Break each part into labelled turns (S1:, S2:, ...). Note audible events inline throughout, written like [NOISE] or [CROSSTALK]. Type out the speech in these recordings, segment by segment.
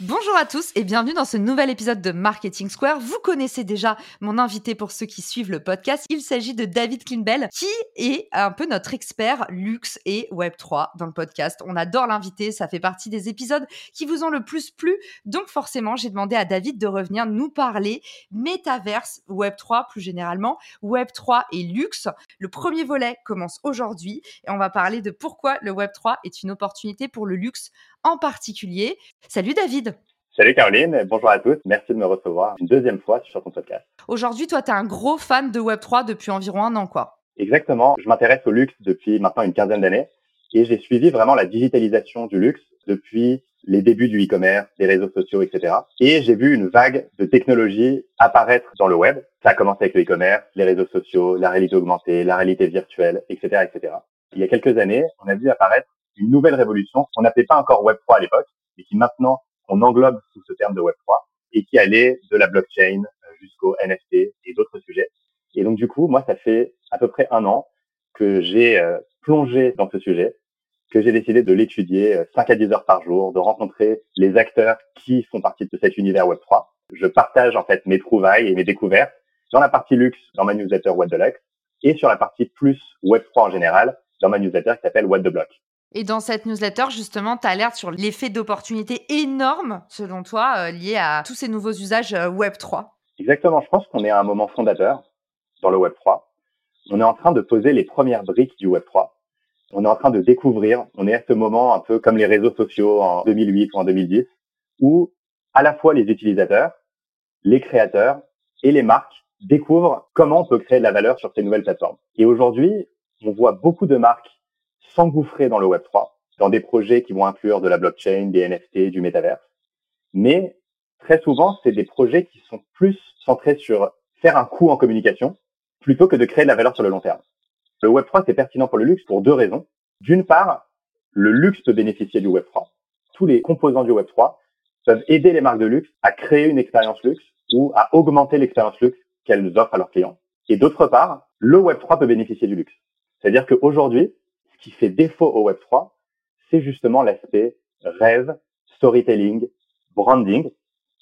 S1: Bonjour à tous et bienvenue dans ce nouvel épisode de Marketing Square. Vous connaissez déjà mon invité pour ceux qui suivent le podcast. Il s'agit de David Klinbell qui est un peu notre expert luxe et Web3 dans le podcast. On adore l'inviter, ça fait partie des épisodes qui vous ont le plus plu. Donc forcément, j'ai demandé à David de revenir nous parler métaverse, Web3 plus généralement, Web3 et luxe. Le premier volet commence aujourd'hui et on va parler de pourquoi le Web3 est une opportunité pour le luxe en particulier. Salut David
S2: Salut Caroline, bonjour à tous. Merci de me recevoir une deuxième fois sur ton podcast.
S1: Aujourd'hui, toi, tu es un gros fan de Web3 depuis environ un an, quoi.
S2: Exactement. Je m'intéresse au luxe depuis maintenant une quinzaine d'années et j'ai suivi vraiment la digitalisation du luxe depuis les débuts du e-commerce, des réseaux sociaux, etc. Et j'ai vu une vague de technologies apparaître dans le web. Ça a commencé avec le e-commerce, les réseaux sociaux, la réalité augmentée, la réalité virtuelle, etc., etc. Il y a quelques années, on a vu apparaître une nouvelle révolution qu'on n'appelait pas encore Web3 à l'époque, mais qui maintenant on englobe sous ce terme de Web3 et qui allait de la blockchain euh, jusqu'au NFT et d'autres sujets. Et donc du coup, moi, ça fait à peu près un an que j'ai euh, plongé dans ce sujet, que j'ai décidé de l'étudier 5 euh, à 10 heures par jour, de rencontrer les acteurs qui font partie de cet univers Web3. Je partage en fait mes trouvailles et mes découvertes dans la partie luxe dans ma newsletter What the et sur la partie plus Web3 en général dans ma newsletter qui s'appelle What the Block.
S1: Et dans cette newsletter, justement, tu alertes sur l'effet d'opportunité énorme, selon toi, euh, lié à tous ces nouveaux usages euh, Web3.
S2: Exactement. Je pense qu'on est à un moment fondateur dans le Web3. On est en train de poser les premières briques du Web3. On est en train de découvrir, on est à ce moment un peu comme les réseaux sociaux en 2008 ou en 2010, où à la fois les utilisateurs, les créateurs et les marques découvrent comment on peut créer de la valeur sur ces nouvelles plateformes. Et aujourd'hui, on voit beaucoup de marques s'engouffrer dans le Web3, dans des projets qui vont inclure de la blockchain, des NFT, du métavers. Mais très souvent, c'est des projets qui sont plus centrés sur faire un coup en communication plutôt que de créer de la valeur sur le long terme. Le Web3, c'est pertinent pour le luxe pour deux raisons. D'une part, le luxe peut bénéficier du Web3. Tous les composants du Web3 peuvent aider les marques de luxe à créer une expérience luxe ou à augmenter l'expérience luxe qu'elles offrent à leurs clients. Et d'autre part, le Web3 peut bénéficier du luxe. C'est-à-dire qu'aujourd'hui, qui fait défaut au Web3, c'est justement l'aspect rêve, storytelling, branding,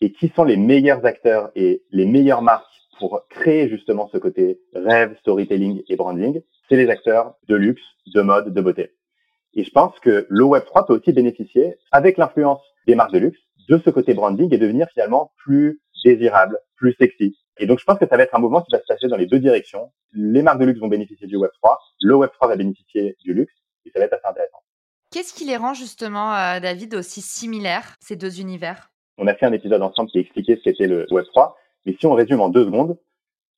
S2: et qui sont les meilleurs acteurs et les meilleures marques pour créer justement ce côté rêve, storytelling et branding, c'est les acteurs de luxe, de mode, de beauté. Et je pense que le Web3 peut aussi bénéficier, avec l'influence des marques de luxe, de ce côté branding et devenir finalement plus désirable, plus sexy. Et donc je pense que ça va être un mouvement qui va se passer dans les deux directions les marques de luxe vont bénéficier du Web3, le Web3 va bénéficier du luxe, et ça va être assez intéressant.
S1: Qu'est-ce qui les rend justement, euh, David, aussi similaires, ces deux univers?
S2: On a fait un épisode ensemble qui expliquait ce qu'était le Web3, mais si on résume en deux secondes,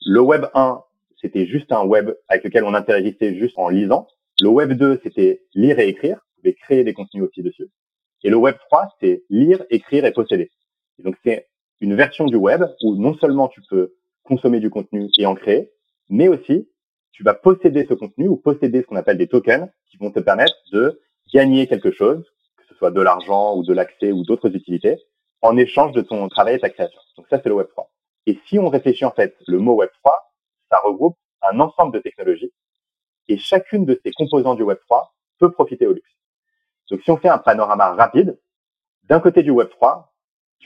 S2: le Web 1, c'était juste un web avec lequel on interagissait juste en lisant. Le Web 2, c'était lire et écrire, vous pouvez créer des contenus aussi dessus. Et le Web 3, c'est lire, écrire et posséder. Et donc c'est une version du web où non seulement tu peux consommer du contenu et en créer, mais aussi tu vas posséder ce contenu ou posséder ce qu'on appelle des tokens qui vont te permettre de gagner quelque chose, que ce soit de l'argent ou de l'accès ou d'autres utilités, en échange de ton travail et ta création. Donc ça, c'est le Web3. Et si on réfléchit en fait, le mot Web3, ça regroupe un ensemble de technologies et chacune de ces composants du Web3 peut profiter au luxe. Donc si on fait un panorama rapide, d'un côté du Web3,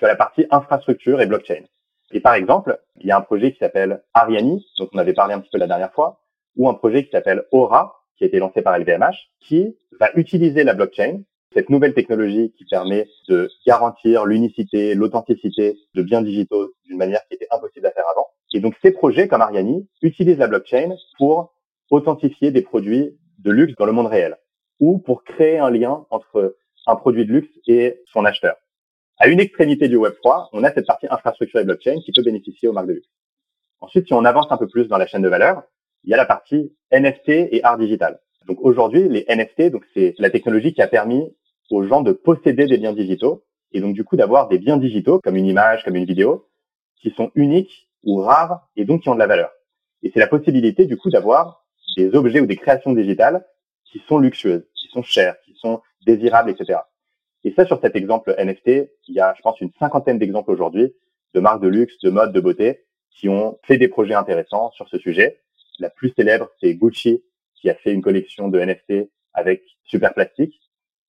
S2: as la partie infrastructure et blockchain. Et par exemple, il y a un projet qui s'appelle Ariani, dont on avait parlé un petit peu la dernière fois, ou un projet qui s'appelle Aura, qui a été lancé par LVMH, qui va utiliser la blockchain, cette nouvelle technologie qui permet de garantir l'unicité, l'authenticité de biens digitaux d'une manière qui était impossible à faire avant. Et donc ces projets comme Ariani utilisent la blockchain pour authentifier des produits de luxe dans le monde réel ou pour créer un lien entre un produit de luxe et son acheteur. À une extrémité du Web 3, on a cette partie infrastructure et blockchain qui peut bénéficier aux marques de luxe. Ensuite, si on avance un peu plus dans la chaîne de valeur, il y a la partie NFT et art digital. Donc aujourd'hui, les NFT, donc c'est la technologie qui a permis aux gens de posséder des biens digitaux et donc du coup d'avoir des biens digitaux comme une image, comme une vidéo, qui sont uniques ou rares et donc qui ont de la valeur. Et c'est la possibilité du coup d'avoir des objets ou des créations digitales qui sont luxueuses, qui sont chères, qui sont désirables, etc. Et ça, sur cet exemple NFT, il y a, je pense, une cinquantaine d'exemples aujourd'hui de marques de luxe, de mode, de beauté qui ont fait des projets intéressants sur ce sujet. La plus célèbre, c'est Gucci, qui a fait une collection de NFT avec Super Plastic,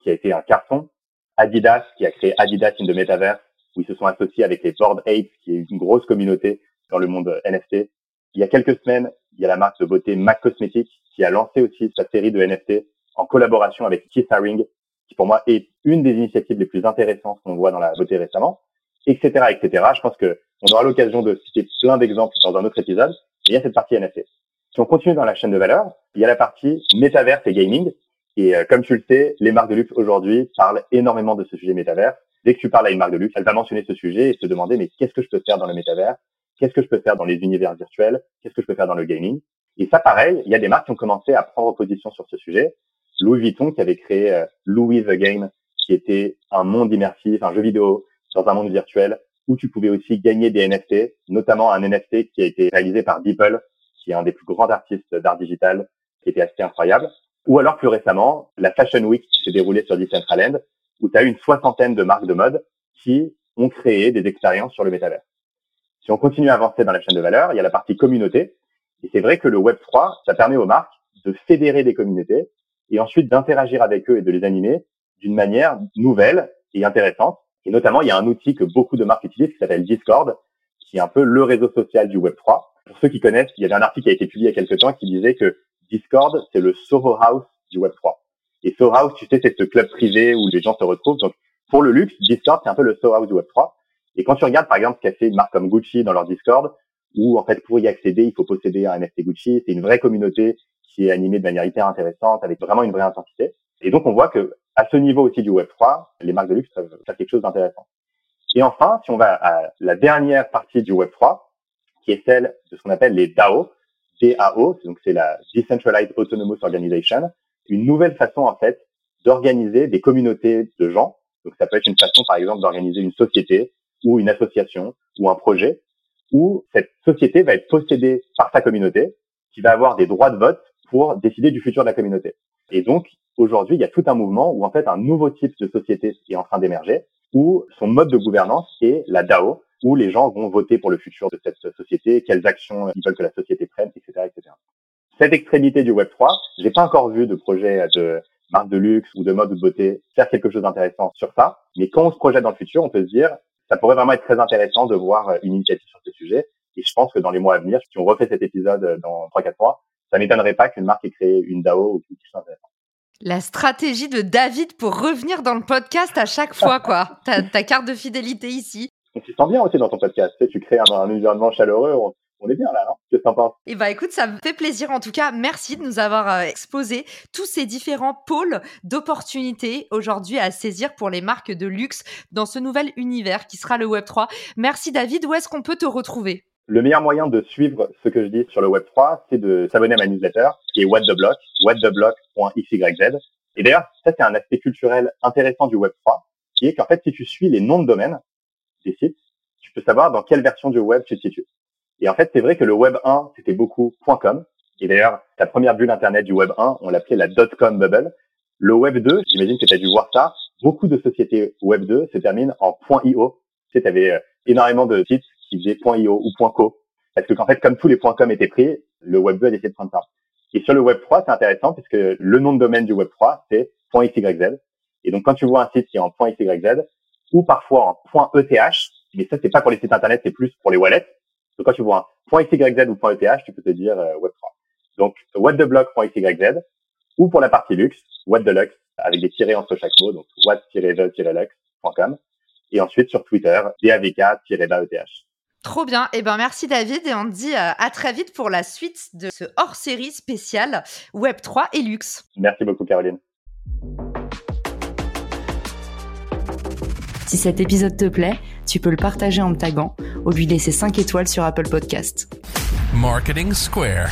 S2: qui a été un carton. Adidas, qui a créé Adidas in the Metaverse, où ils se sont associés avec les Board Apes, qui est une grosse communauté dans le monde NFT. Il y a quelques semaines, il y a la marque de beauté MAC Cosmetics, qui a lancé aussi sa série de NFT en collaboration avec Keith Haring, qui pour moi est une des initiatives les plus intéressantes qu'on voit dans la beauté récemment, etc., etc. Je pense que on aura l'occasion de citer plein d'exemples dans un autre épisode. il y a cette partie NFT. Si on continue dans la chaîne de valeur, il y a la partie métaverse et gaming. Et euh, comme tu le sais, les marques de luxe aujourd'hui parlent énormément de ce sujet métaverse. Dès que tu parles à une marque de luxe, elle va mentionner ce sujet et se demander mais qu'est-ce que je peux faire dans le métavers Qu'est-ce que je peux faire dans les univers virtuels? Qu'est-ce que je peux faire dans le gaming? Et ça, pareil, il y a des marques qui ont commencé à prendre position sur ce sujet. Louis Vuitton qui avait créé euh, Louis the Game, qui était un monde immersif, un jeu vidéo dans un monde virtuel où tu pouvais aussi gagner des NFT, notamment un NFT qui a été réalisé par Beeple, qui est un des plus grands artistes d'art digital, qui était assez incroyable. Ou alors plus récemment, la Fashion Week qui s'est déroulée sur Decentraland, où tu as une soixantaine de marques de mode qui ont créé des expériences sur le métavers. Si on continue à avancer dans la chaîne de valeur, il y a la partie communauté. Et c'est vrai que le Web3, ça permet aux marques de fédérer des communautés et ensuite d'interagir avec eux et de les animer d'une manière nouvelle et intéressante. Et notamment, il y a un outil que beaucoup de marques utilisent qui s'appelle Discord, qui est un peu le réseau social du Web3. Pour ceux qui connaissent, il y avait un article qui a été publié il y a quelques temps qui disait que Discord, c'est le Soho House du Web3. Et Soho House, tu sais, c'est ce club privé où les gens se retrouvent. Donc, pour le luxe, Discord, c'est un peu le Soho House du Web3. Et quand tu regardes, par exemple, ce qu'a fait une marque comme Gucci dans leur Discord, où, en fait, pour y accéder, il faut posséder un NFT Gucci. C'est une vraie communauté qui est animée de manière hyper intéressante, avec vraiment une vraie intensité. Et donc, on voit que à ce niveau aussi du Web3, les marques de luxe peuvent faire quelque chose d'intéressant. Et enfin, si on va à la dernière partie du Web3, qui est celle de ce qu'on appelle les DAO, DAO, donc c'est la Decentralized Autonomous Organization, une nouvelle façon en fait d'organiser des communautés de gens. Donc ça peut être une façon par exemple d'organiser une société ou une association ou un projet où cette société va être possédée par sa communauté qui va avoir des droits de vote pour décider du futur de la communauté. Et donc aujourd'hui, il y a tout un mouvement où en fait un nouveau type de société est en train d'émerger où son mode de gouvernance est la DAO, où les gens vont voter pour le futur de cette société, quelles actions ils veulent que la société prenne, etc., etc. Cette extrémité du Web 3, j'ai pas encore vu de projet de marque de luxe ou de mode de beauté faire quelque chose d'intéressant sur ça. Mais quand on se projette dans le futur, on peut se dire, ça pourrait vraiment être très intéressant de voir une initiative sur ce sujet. Et je pense que dans les mois à venir, si on refait cet épisode dans 3-4 mois, ça m'étonnerait pas qu'une marque ait créé une DAO ou quelque chose.
S1: La stratégie de David pour revenir dans le podcast à chaque fois, quoi. [LAUGHS] ta, ta carte de fidélité ici
S2: on s'y sent bien aussi dans ton podcast. Tu, sais, tu crées un, environnement chaleureux. On, est bien là, non? Qu'est-ce que t'en penses?
S1: Eh ben, écoute, ça me fait plaisir. En tout cas, merci de nous avoir euh, exposé tous ces différents pôles d'opportunités aujourd'hui à saisir pour les marques de luxe dans ce nouvel univers qui sera le Web 3. Merci David. Où est-ce qu'on peut te retrouver?
S2: Le meilleur moyen de suivre ce que je dis sur le Web3, c'est de s'abonner à ma newsletter, qui est What the Block, whattheblock.xyz. Et d'ailleurs, ça, c'est un aspect culturel intéressant du Web3, qui est qu'en fait, si tu suis les noms de domaines, des sites, tu peux savoir dans quelle version du web tu te situes. Et en fait, c'est vrai que le web 1, c'était beaucoup .com. Et d'ailleurs, la première bulle internet du web 1, on l'appelait la .com bubble. Le web 2, j'imagine que tu as dû voir ça, beaucoup de sociétés web 2 se terminent en .io. Tu sais, tu avais euh, énormément de sites qui faisaient .io ou .co. Parce que, en fait, comme tous les .com étaient pris, le web 2 a décidé de prendre ça. Et sur le web 3, c'est intéressant puisque le nom de domaine du web 3, c'est .xyz. Et donc, quand tu vois un site qui est en .xyz, ou parfois en .eth, mais ça c'est pas pour les sites internet, c'est plus pour les wallets. Donc quand tu vois un .xyz ou .eth, tu peux te dire euh, Web3. Donc whattheblock.xyz ou pour la partie luxe, what the lux avec des tirés entre chaque mot, donc what-the-lux.com et ensuite sur Twitter, davk-eth.
S1: Trop bien. Eh ben, merci David et on te dit euh, à très vite pour la suite de ce hors-série spécial Web3 et luxe.
S2: Merci beaucoup Caroline.
S3: Si cet épisode te plaît, tu peux le partager en me taguant ou lui laisser 5 étoiles sur Apple Podcast.
S4: Marketing Square.